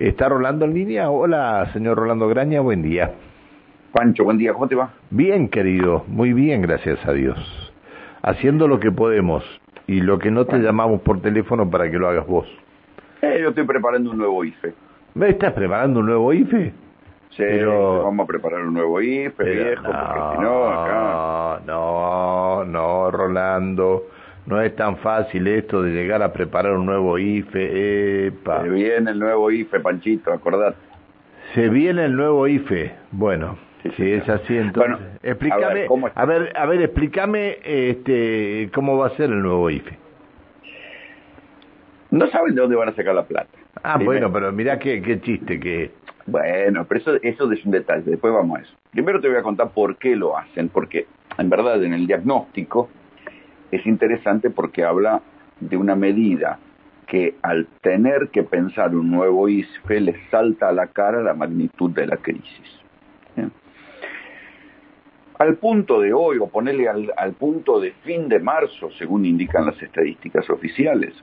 ¿Está Rolando en línea? Hola, señor Rolando Graña, buen día. Pancho, buen día, ¿cómo te va? Bien, querido, muy bien, gracias a Dios. Haciendo lo que podemos y lo que no te llamamos por teléfono para que lo hagas vos. Eh, yo estoy preparando un nuevo IFE. ¿Me estás preparando un nuevo IFE? Sí, vamos a preparar un nuevo IFE, viejo, porque si no, acá... No, no, Rolando, no es tan fácil esto de llegar a preparar un nuevo IFE, epa. Se viene el nuevo IFE, Panchito, acordate. Se viene el nuevo IFE, bueno, si es así entonces. Bueno, explícame, a ver, a ver, explícame este, cómo va a ser el nuevo IFE. No saben de dónde van a sacar la plata. Ah, bueno, pero mirá qué, qué chiste que... Bueno, pero eso, eso es un detalle, después vamos a eso. Primero te voy a contar por qué lo hacen, porque en verdad en el diagnóstico es interesante porque habla de una medida que al tener que pensar un nuevo ISFE le salta a la cara la magnitud de la crisis. Al punto de hoy, o ponerle al, al punto de fin de marzo, según indican las estadísticas oficiales,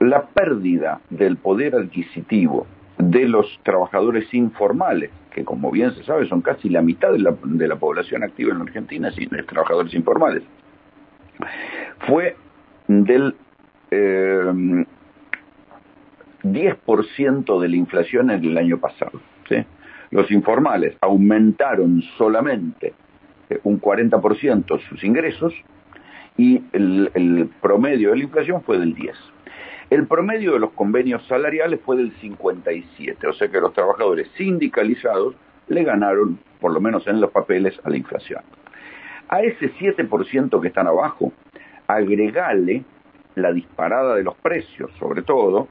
la pérdida del poder adquisitivo de los trabajadores informales, que como bien se sabe son casi la mitad de la, de la población activa en Argentina, sin trabajadores informales, fue del eh, 10% de la inflación en el año pasado. Los informales aumentaron solamente eh, un 40% sus ingresos y el, el, promedio de la inflación fue del 10%. El promedio de los convenios salariales fue del 57%, o sea que los trabajadores sindicalizados le ganaron, por lo menos en los papeles, a la inflación. A ese 7% que están abajo, agregale la disparada de los precios, sobre todo,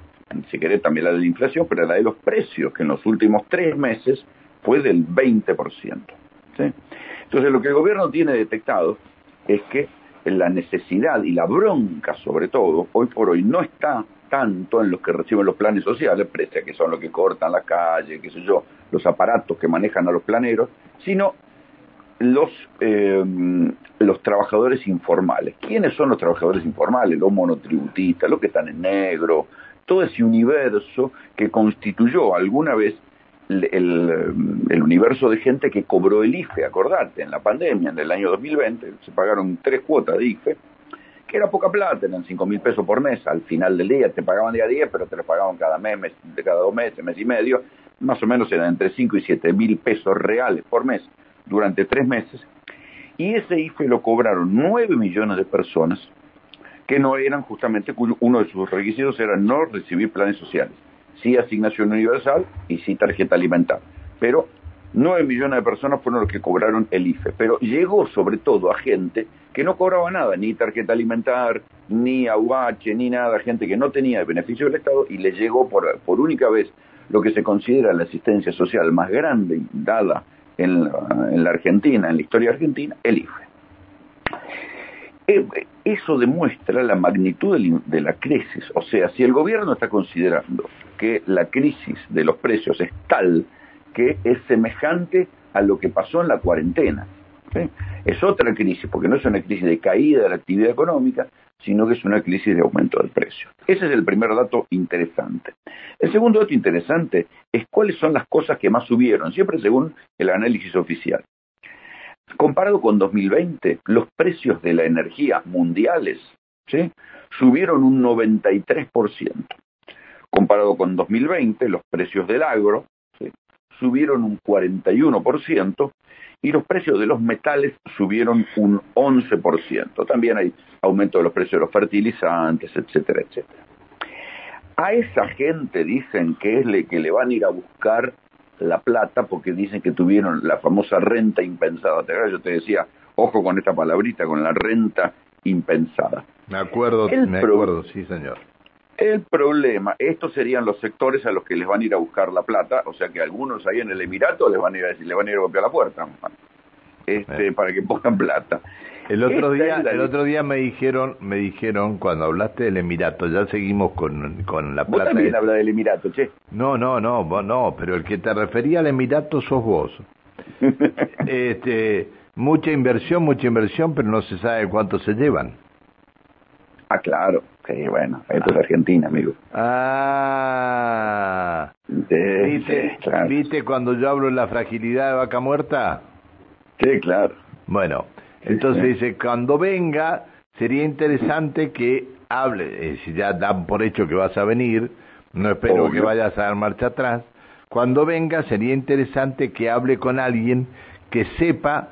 si querés también la de la inflación, pero la de los precios, que en los últimos tres meses fue del 20%. Entonces lo que el gobierno tiene detectado es que la necesidad y la bronca sobre todo, hoy por hoy no está tanto en los que reciben los planes sociales, a que son los que cortan la calle, qué sé yo, los aparatos que manejan a los planeros, sino los, eh, los trabajadores informales. ¿Quiénes son los trabajadores informales? Los monotributistas, los que están en negro, todo ese universo que constituyó alguna vez el, el, universo de gente que cobró el IFE, acordate, en la pandemia, en el año 2020, se pagaron tres cuotas de IFE, que era poca plata, eran cinco mil pesos por mes, al final del día te pagaban día a día, pero te lo pagaban cada mes, mes, cada dos meses, mes y medio, más o menos eran entre cinco y siete mil pesos reales por mes durante tres meses, y ese IFE lo cobraron nueve millones de personas que no eran justamente, uno de sus requisitos era no recibir planes sociales, sí asignación universal y sí tarjeta alimentar. Pero nueve millones de personas fueron los que cobraron el IFE, pero llegó sobre todo a gente que no cobraba nada, ni tarjeta alimentar, ni AUH, ni nada, gente que no tenía el beneficio del Estado y le llegó por, por única vez lo que se considera la asistencia social más grande dada en la, en la Argentina, en la historia argentina, el IFE. Eh, eso demuestra la magnitud de la crisis. O sea, si el gobierno está considerando que la crisis de los precios es tal que es semejante a lo que pasó en la cuarentena. Es otra crisis, porque no es una crisis de caída de la actividad económica, sino que es una crisis de aumento del precio. Ese es el primer dato interesante. El segundo dato interesante es cuáles son las cosas que más subieron, siempre según el análisis oficial. Comparado con 2020, los precios de la energía mundiales subieron un 93%. Comparado con 2020, los precios del agro subieron un 41% y los precios de los metales subieron un 11%. También hay aumento de los precios de los fertilizantes, etcétera, etcétera. A esa gente dicen que es le que le van a ir a buscar la plata porque dicen que tuvieron la famosa renta impensada. Yo te decía, ojo con esta palabrita, con la renta impensada. Me acuerdo, me acuerdo, sí señor. El problema, estos serían los sectores a los que les van a ir a buscar la plata, o sea que algunos ahí en el Emirato les van a ir a decir, les van a ir a golpear la puerta, este, eh. para que pongan plata. El otro día, el otro día me dijeron, me dijeron cuando hablaste del Emirato, ya seguimos con, con la plata. Vos también habla del Emirato, che. No, no, no, vos no, pero el que te refería al Emirato sos vos. este, mucha inversión, mucha inversión, pero no se sabe cuánto se llevan. Ah, claro. Sí, bueno, esto es Argentina, amigo. Ah. ¿Viste, ¿Viste cuando yo hablo de la fragilidad de vaca muerta? Sí, claro. Bueno, entonces dice, cuando venga, sería interesante que hable, eh, si ya dan por hecho que vas a venir, no espero que vayas a dar marcha atrás, cuando venga sería interesante que hable con alguien que sepa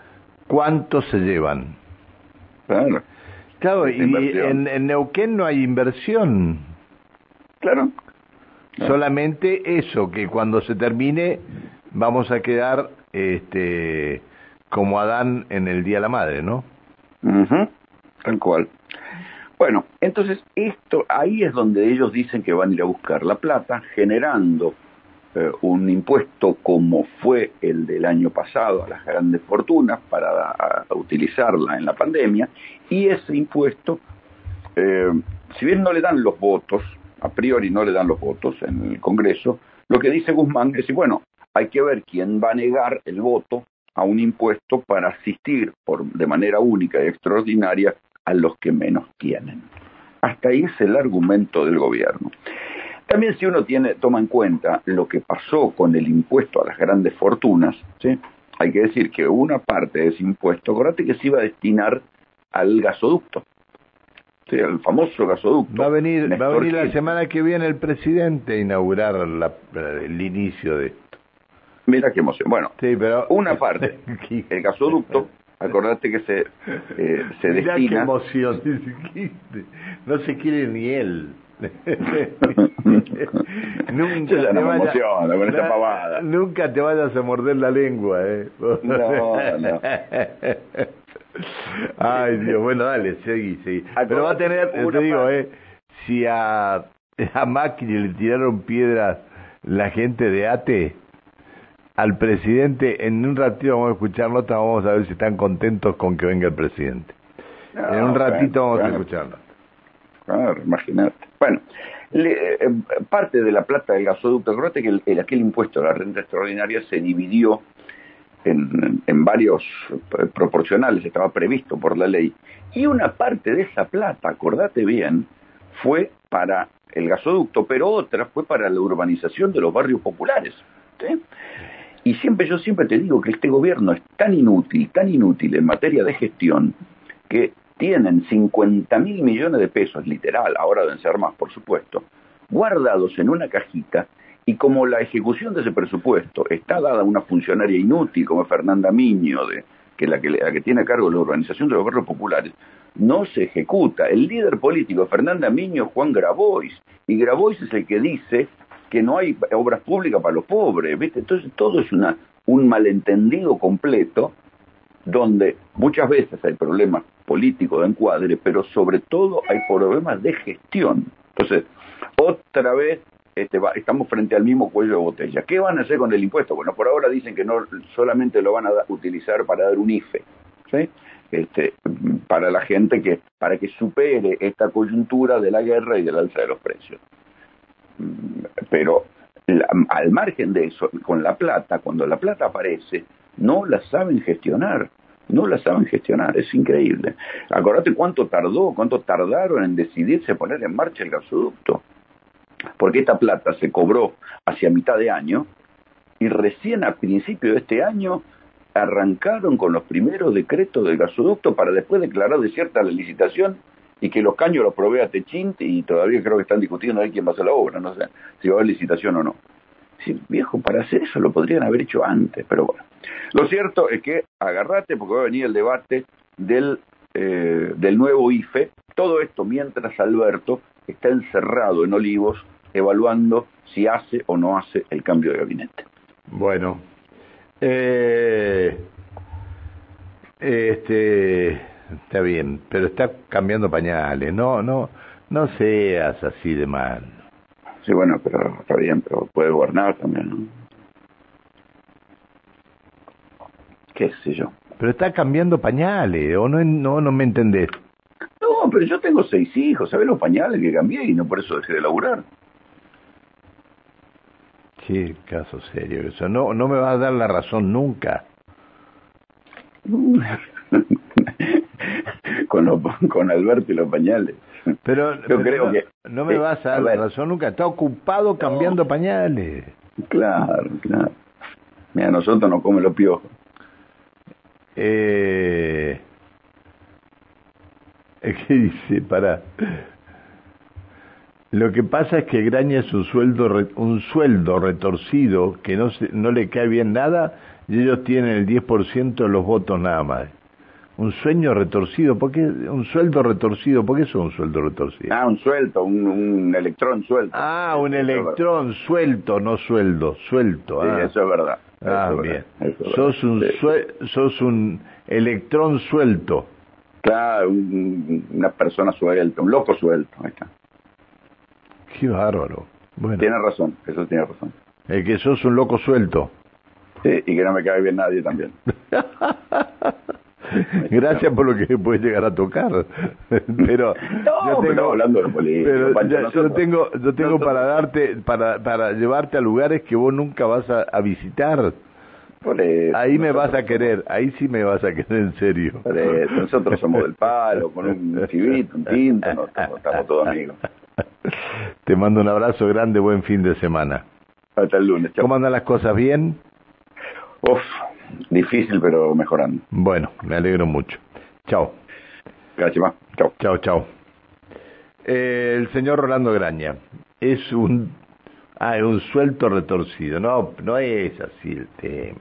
cuánto se llevan. Claro. Claro, y en, Neuquén no hay inversión. Claro. Solamente eso, que cuando se termine vamos a quedar este, como Adán en el Día de la Madre, ¿no? Tal cual. Bueno, entonces esto, ahí es donde ellos dicen que van a ir a buscar la plata, generando eh, un impuesto como fue el del año pasado a las grandes fortunas para utilizarla en la pandemia, y ese impuesto, eh, si bien no le dan los votos, a priori no le dan los votos en el Congreso, lo que dice Guzmán es, bueno, hay que ver quién va a negar el voto a un impuesto para asistir por, de manera única y extraordinaria a los que menos tienen. Hasta ahí es el argumento del gobierno. También si uno tiene, toma en cuenta lo que pasó con el impuesto a las grandes fortunas, ¿sí? hay que decir que una parte de ese impuesto, acordate que se iba a destinar al gasoducto, ¿sí? al famoso gasoducto. Va a venir, va a venir la semana que viene el presidente a inaugurar el inicio de esto. Mira qué emoción. Bueno, sí, pero... una parte, el gasoducto, acordate que se, eh, se Mira qué emoción, no se quiere ni él. nunca, te vayas, nunca te vayas a morder la lengua, ¿eh? no, no. Ay, Dios, bueno, dale, seguí, seguí. Pero va a tener, te digo, ¿eh? Si a, a Macri le tiraron piedras la gente de ATE, al presidente, en un ratito vamos a escuchar nota, vamos a ver si están contentos con que venga el presidente. en un ratito vamos a escucharlo. Claro, imagínate. Bueno, eh, parte de la plata del gasoducto, acuérdate que el, aquel impuesto a la renta extraordinaria se dividió en, varios eh, proporcionales, estaba previsto por la ley, y una parte de esa plata, acordate bien, fue para el gasoducto, pero otra fue para la urbanización de los barrios populares. Y siempre, yo siempre te digo que este gobierno es tan inútil, tan inútil en materia de gestión, que tienen 50 mil millones de pesos, literal, ahora deben ser más, por supuesto, guardados en una cajita y como la ejecución de ese presupuesto está dada a una funcionaria inútil como Fernanda Miño, que, que la que tiene a cargo la organización de los barrios populares, no se ejecuta. El líder político Fernanda Miño es Juan Grabois, y Grabois es el que dice que no hay obras públicas para los pobres, ¿viste? Entonces todo es un malentendido completo donde muchas veces hay problemas políticos de encuadre, pero sobre todo hay problemas de gestión. Entonces, otra vez este, estamos frente al mismo cuello de botella. ¿Qué van a hacer con el impuesto? Bueno, por ahora dicen que no solamente lo van a utilizar para dar un IFE, ¿sí? este, para la gente que, para que supere esta coyuntura de la guerra y del alza de los precios. Pero al margen de eso, con la plata, cuando la plata aparece, no la saben gestionar. No la saben gestionar, es increíble. Acordate cuánto tardó, cuánto tardaron en decidirse poner en marcha el gasoducto. Porque esta plata se cobró hacia mitad de año y recién a principio de este año arrancaron con los primeros decretos del gasoducto para después declarar desierta la licitación y que los caños los provea Techint y todavía creo que están discutiendo ahí quién va a hacer la obra, no sé si va a haber licitación o no. Viejo, para hacer eso lo podrían haber hecho antes, pero bueno. Lo cierto es que agarrate porque va a venir el debate del, eh, del nuevo IFE. Todo esto mientras Alberto está encerrado en Olivos evaluando si hace o no hace el cambio de gabinete. Bueno, eh, este está bien, pero está cambiando pañales. No, no, no seas así de mal. Sí, bueno, pero está bien, pero puede gobernar también, ¿no? qué sé yo. Pero está cambiando pañales, o no, no, no me entendés. No, pero yo tengo seis hijos, ¿sabes los pañales que cambié y no por eso dejé de laburar? Qué caso serio eso. No, no me vas a dar la razón nunca. Con, con Alberto y los pañales. Pero, yo creo no, que no me vas a dar la razón nunca. Está ocupado cambiando pañales. Claro, claro. Mira, nosotros no come los piojos. Eh, ¿Qué dice? Para. Lo que pasa es que Graña es un sueldo, un sueldo retorcido que no, se, no le cae bien nada y ellos tienen el 10% de los votos nada más. Un sueño retorcido, ¿por qué? Un sueldo retorcido, ¿por qué es un sueldo retorcido? Ah, un suelto, un, electrón suelto. Ah, un electrón suelto, no sueldo, suelto. Sí, ah. eso es verdad. Ah, bien. sos, un sos un electrón suelto. Claro, una persona suelta, un loco suelto, ahí está. Qué bárbaro. Bueno. Tiene razón, eso tiene razón. El que sos un loco suelto. Sí, y que no me cae bien nadie también. Gracias por lo que puedes llegar a tocar. Pero yo tengo, hablando de pero yo tengo, yo tengo para darte, para, para llevarte a lugares que vos nunca vas a, visitar. ahí me vas a querer, ahí sí me vas a querer en serio. nosotros somos del palo, con un chivito, un tinto, estamos, todos amigos. Te mando un abrazo grande, buen fin de semana. Hasta el lunes. ¿Cómo andan las cosas? ¿Bien? Uf, difícil, pero mejorando. Bueno, me alegro mucho. Chao. Gracias, Chao. Chao, chao. Eh, el señor Rolando Graña es un... Ah, un suelto retorcido. No, no es así el tema.